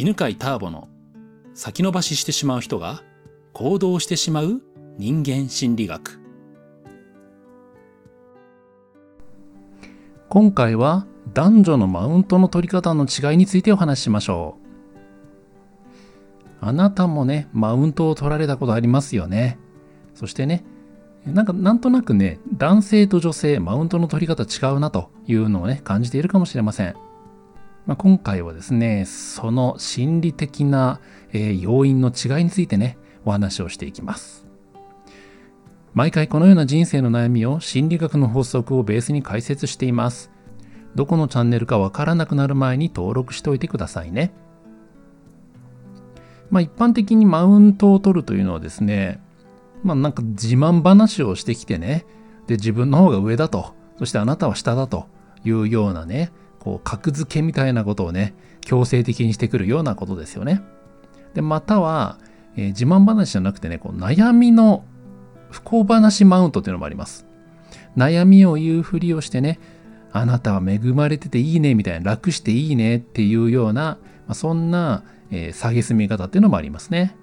犬飼ターボの先延ばししてしまう人が行動してしまう人間心理学。今回は男女のマウントの取り方の違いについてお話ししましょう。あなたもねマウントを取られたことありますよね。そしてねなんかなんとなくね男性と女性マウントの取り方違うなというのをね感じているかもしれません。まあ、今回はですね、その心理的な、え、要因の違いについてね、お話をしていきます。毎回このような人生の悩みを心理学の法則をベースに解説しています。どこのチャンネルかわからなくなる前に登録しておいてくださいね。まあ一般的にマウントを取るというのはですね、まあなんか自慢話をしてきてね、で自分の方が上だと、そしてあなたは下だというようなね、こう格付けみたいなことをね強制的にしてくるようなことですよね。でまたは、えー、自慢話じゃなくてねこう悩みの不幸話マウントっていうのもあります。悩みを言うふりをしてねあなたは恵まれてていいねみたいな楽していいねっていうような、まあ、そんな、えー、蔑み方っていうのもありますね。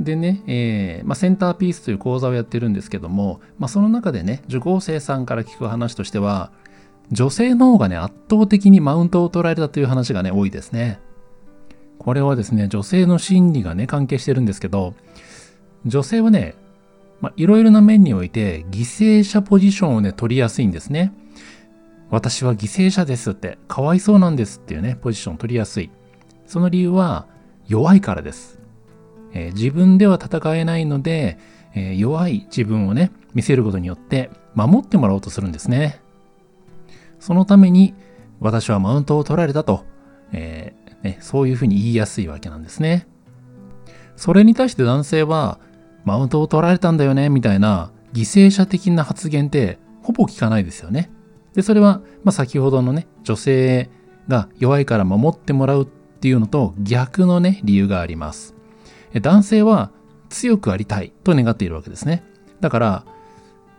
でね、えーまあ、センターピースという講座をやってるんですけども、まあ、その中でね受講生さんから聞く話としては女性の方がね、圧倒的にマウントを取られたという話がね、多いですね。これはですね、女性の心理がね、関係してるんですけど、女性はね、まあ、いろいろな面において犠牲者ポジションをね、取りやすいんですね。私は犠牲者ですって、かわいそうなんですっていうね、ポジションを取りやすい。その理由は、弱いからです。えー、自分では戦えないので、えー、弱い自分をね、見せることによって守ってもらおうとするんですね。そのために私はマウントを取られたと、えー、ね、そういうふうに言いやすいわけなんですね。それに対して男性は、マウントを取られたんだよね、みたいな犠牲者的な発言ってほぼ聞かないですよね。で、それは、まあ、先ほどのね、女性が弱いから守ってもらうっていうのと逆のね、理由があります。男性は強くありたいと願っているわけですね。だから、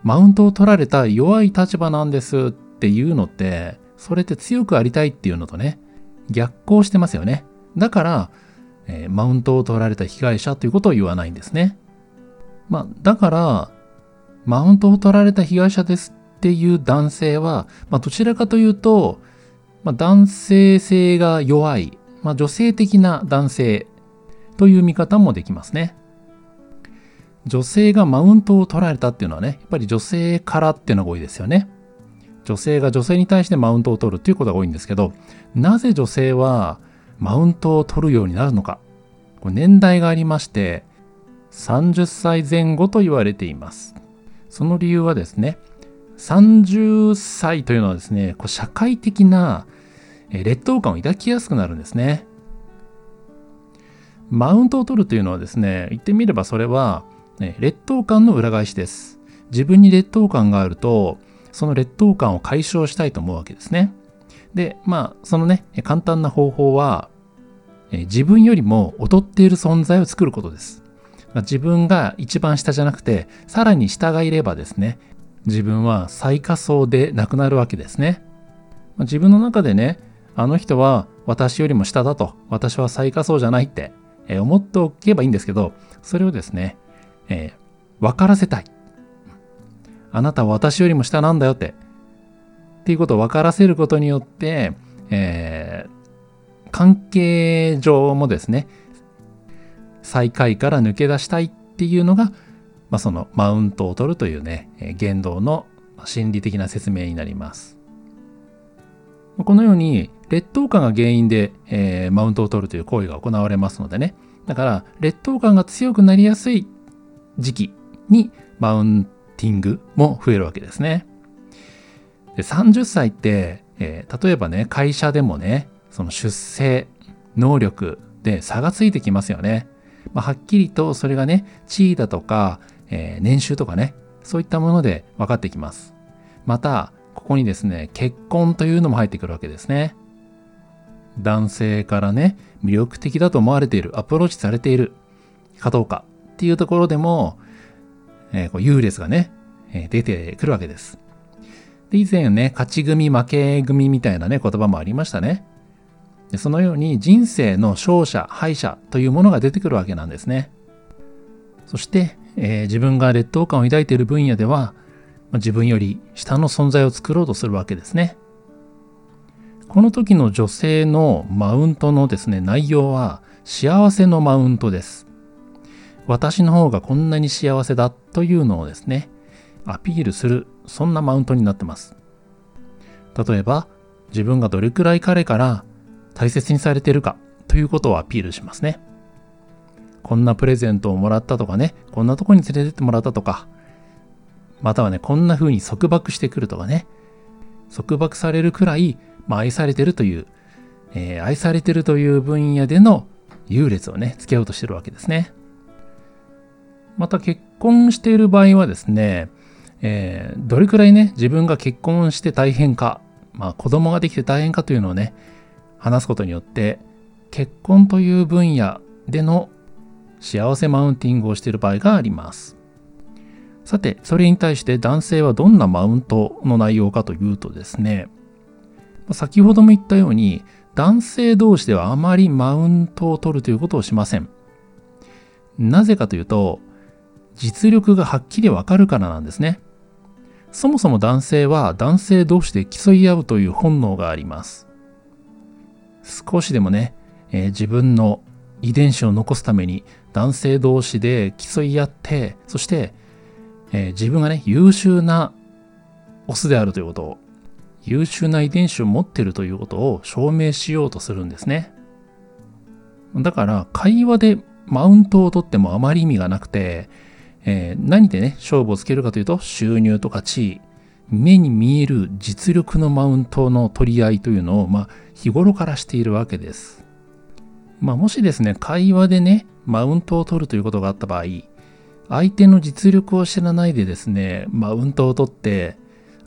マウントを取られた弱い立場なんですっっていうのって、それって強くありたいっていうのとね、逆行してますよね。だから、えー、マウントを取られた被害者ということを言わないんですね。まあ、だから、マウントを取られた被害者ですっていう男性は、まあ、どちらかというと、まあ、男性性が弱い、まあ、女性的な男性という見方もできますね。女性がマウントを取られたっていうのはね、やっぱり女性からっていうのが多いですよね。女性が女性に対してマウントを取るっていうことが多いんですけど、なぜ女性はマウントを取るようになるのか。これ年代がありまして、30歳前後と言われています。その理由はですね、30歳というのはですね、こう社会的な劣等感を抱きやすくなるんですね。マウントを取るというのはですね、言ってみればそれは、ね、劣等感の裏返しです。自分に劣等感があると、その劣等感を解消したいと思うわけですね。で、まあ、そのね、簡単な方法は、自分よりも劣っている存在を作ることです。自分が一番下じゃなくて、さらに下がいればですね、自分は最下層でなくなるわけですね。自分の中でね、あの人は私よりも下だと、私は最下層じゃないって思っておけばいいんですけど、それをですね、えー、分からせたい。あなたは私よりも下なんだよって、っていうことを分からせることによって、えー、関係上もですね、最下位から抜け出したいっていうのが、まあ、そのマウントを取るというね、言動の心理的な説明になります。このように劣等感が原因で、えー、マウントを取るという行為が行われますのでね。だから劣等感が強くなりやすい時期にマウンティングも増えるわけですね。で30歳って、えー、例えばね、会社でもね、その出世、能力で差がついてきますよね。まあ、はっきりとそれがね、地位だとか、えー、年収とかね、そういったもので分かってきます。また、ここにですね、結婚というのも入ってくるわけですね。男性からね、魅力的だと思われている、アプローチされているかどうかっていうところでも、えー、こう優劣がね、え、出てくるわけです。で、以前ね、勝ち組、負け組みたいなね、言葉もありましたね。でそのように人生の勝者、敗者というものが出てくるわけなんですね。そして、えー、自分が劣等感を抱いている分野では、自分より下の存在を作ろうとするわけですね。この時の女性のマウントのですね、内容は幸せのマウントです。私の方がこんなに幸せだというのをですね、アピールする、そんなマウントになってます。例えば、自分がどれくらい彼から大切にされてるかということをアピールしますね。こんなプレゼントをもらったとかね、こんなとこに連れてってもらったとか、またはね、こんな風に束縛してくるとかね、束縛されるくらい、まあ、愛されてるという、えー、愛されてるという分野での優劣をね、つけようとしてるわけですね。また結婚している場合はですね、えー、どれくらいね、自分が結婚して大変か、まあ子供ができて大変かというのをね、話すことによって、結婚という分野での幸せマウンティングをしている場合があります。さて、それに対して男性はどんなマウントの内容かというとですね、先ほども言ったように、男性同士ではあまりマウントを取るということをしません。なぜかというと、実力がはっきりわかるからなんですね。そもそも男性は男性同士で競い合うという本能があります。少しでもね、えー、自分の遺伝子を残すために男性同士で競い合って、そして、えー、自分がね、優秀なオスであるということを、優秀な遺伝子を持ってるということを証明しようとするんですね。だから会話でマウントを取ってもあまり意味がなくて、えー、何でね、勝負をつけるかというと、収入とか地位、目に見える実力のマウントの取り合いというのを、まあ、日頃からしているわけです。まあ、もしですね、会話でね、マウントを取るということがあった場合、相手の実力を知らないでですね、マウントを取って、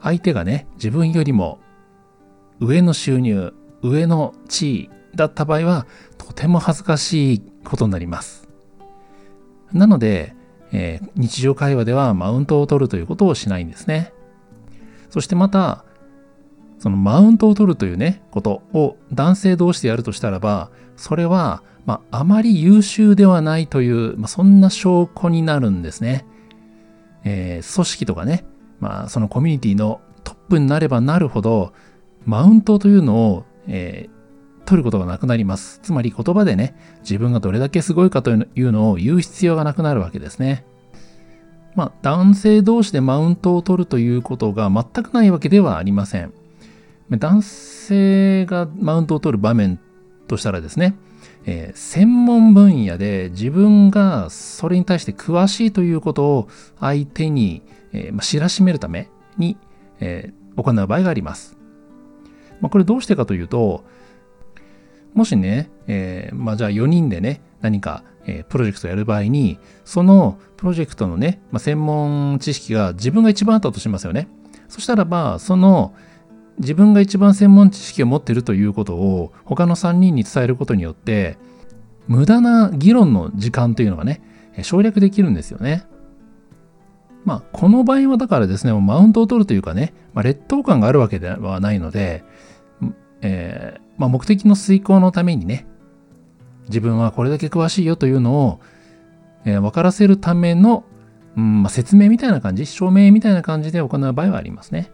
相手がね、自分よりも上の収入、上の地位だった場合は、とても恥ずかしいことになります。なので、えー、日常会話ではマウントを取るということをしないんですね。そしてまた、そのマウントを取るというね、ことを男性同士でやるとしたらば、それは、まあ、あまり優秀ではないという、まあ、そんな証拠になるんですね。えー、組織とかね、まあ、そのコミュニティのトップになればなるほど、マウントというのを、えー、取ることがなくなります。つまり言葉でね、自分がどれだけすごいかというのを言う必要がなくなるわけですね。まあ、男性同士でマウントを取るということが全くないわけではありません。男性がマウントを取る場面としたらですね、えー、専門分野で自分がそれに対して詳しいということを相手に、えーまあ、知らしめるために、えー、行う場合があります。まあ、これどうしてかというと、もしね、えー、まあじゃあ4人でね、何か、えー、プロジェクトやる場合に、そのプロジェクトのね、まあ、専門知識が自分が一番あったとしますよね。そしたらば、その自分が一番専門知識を持ってるということを他の3人に伝えることによって、無駄な議論の時間というのがね、省略できるんですよね。まあ、この場合はだからですね、マウントを取るというかね、まあ、劣等感があるわけではないので、えー、まあ、目的の遂行のためにね、自分はこれだけ詳しいよというのを、えー、分からせるための、うんまあ、説明みたいな感じ、証明みたいな感じで行う場合はありますね。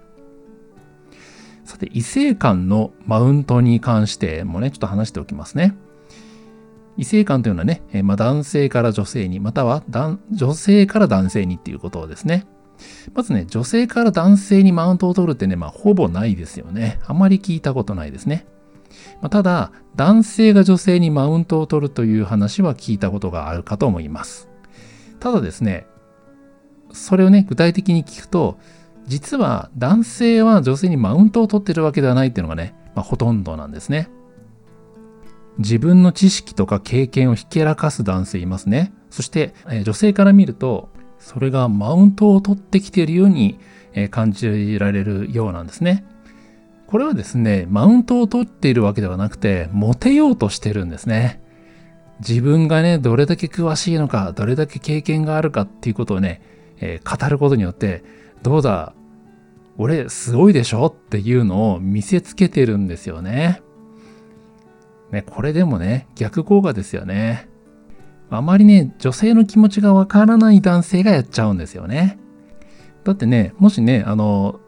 さて、異性間のマウントに関してもね、ちょっと話しておきますね。異性間というのはね、えまあ、男性から女性に、または女性から男性にっていうことですね。まずね、女性から男性にマウントを取るってね、まあ、ほぼないですよね。あまり聞いたことないですね。まあ、ただ、男性が女性にマウントを取るという話は聞いたことがあるかと思います。ただですね、それをね、具体的に聞くと、実は男性は女性にマウントを取ってるわけではないっていうのがね、まあ、ほとんどなんですね。自分の知識とか経験をひけらかす男性いますね。そして、えー、女性から見ると、それがマウントを取ってきているように、感じられるようなんですね。これはですね、マウントを取っているわけではなくて、モテようとしてるんですね。自分がね、どれだけ詳しいのか、どれだけ経験があるかっていうことをね、えー、語ることによって、どうだ、俺すごいでしょ？っていうのを見せつけてるんですよね。ね、これでもね、逆効果ですよね。あまりね、女性の気持ちがわからない男性がやっちゃうんですよね。だってね、もしね、あの、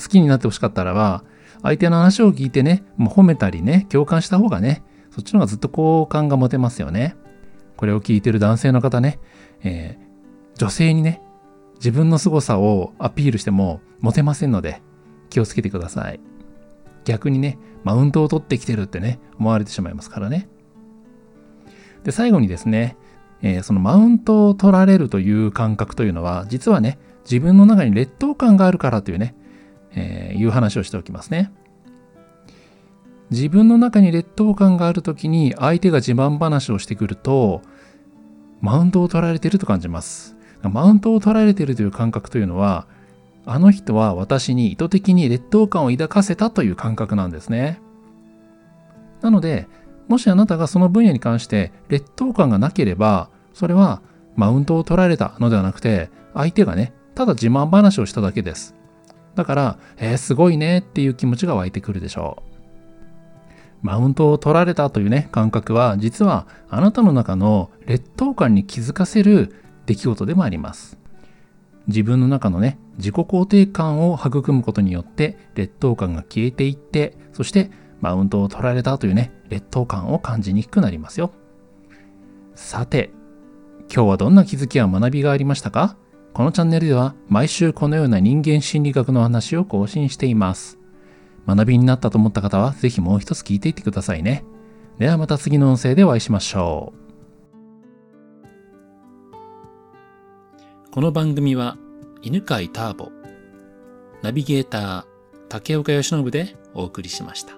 好きになってほしかったらば、相手の話を聞いてね、もう褒めたりね、共感した方がね、そっちの方がずっと好感が持てますよね。これを聞いてる男性の方ね、えー、女性にね、自分の凄さをアピールしてもモテませんので、気をつけてください。逆にね、マウントを取ってきてるってね、思われてしまいますからね。で、最後にですね、えー、そのマウントを取られるという感覚というのは、実はね、自分の中に劣等感があるからというね、えー、いう話をしておきますね。自分の中に劣等感がある時に相手が自慢話をしてくると、マウントを取られてると感じます。マウントを取られてるという感覚というのは、あの人は私に意図的に劣等感を抱かせたという感覚なんですね。なので、もしあなたがその分野に関して劣等感がなければ、それはマウントを取られたのではなくて、相手がね、ただ自慢話をしただけです。だから、えー、すごいねっていう気持ちが湧いてくるでしょう。マウントを取られたというね、感覚は、実はあなたの中の劣等感に気づかせる出来事でもあります。自分の中のね、自己肯定感を育むことによって、劣等感が消えていって、そしてマウントを取られたというね、劣等感を感じにくくなりますよ。さて、今日はどんな気づきや学びがありましたか？このチャンネルでは毎週このような人間心理学の話を更新しています。学びになったと思った方はぜひもう一つ聞いていってくださいね。ではまた次の音声でお会いしましょう。この番組は犬飼ターボ、ナビゲーター竹岡由伸でお送りしました。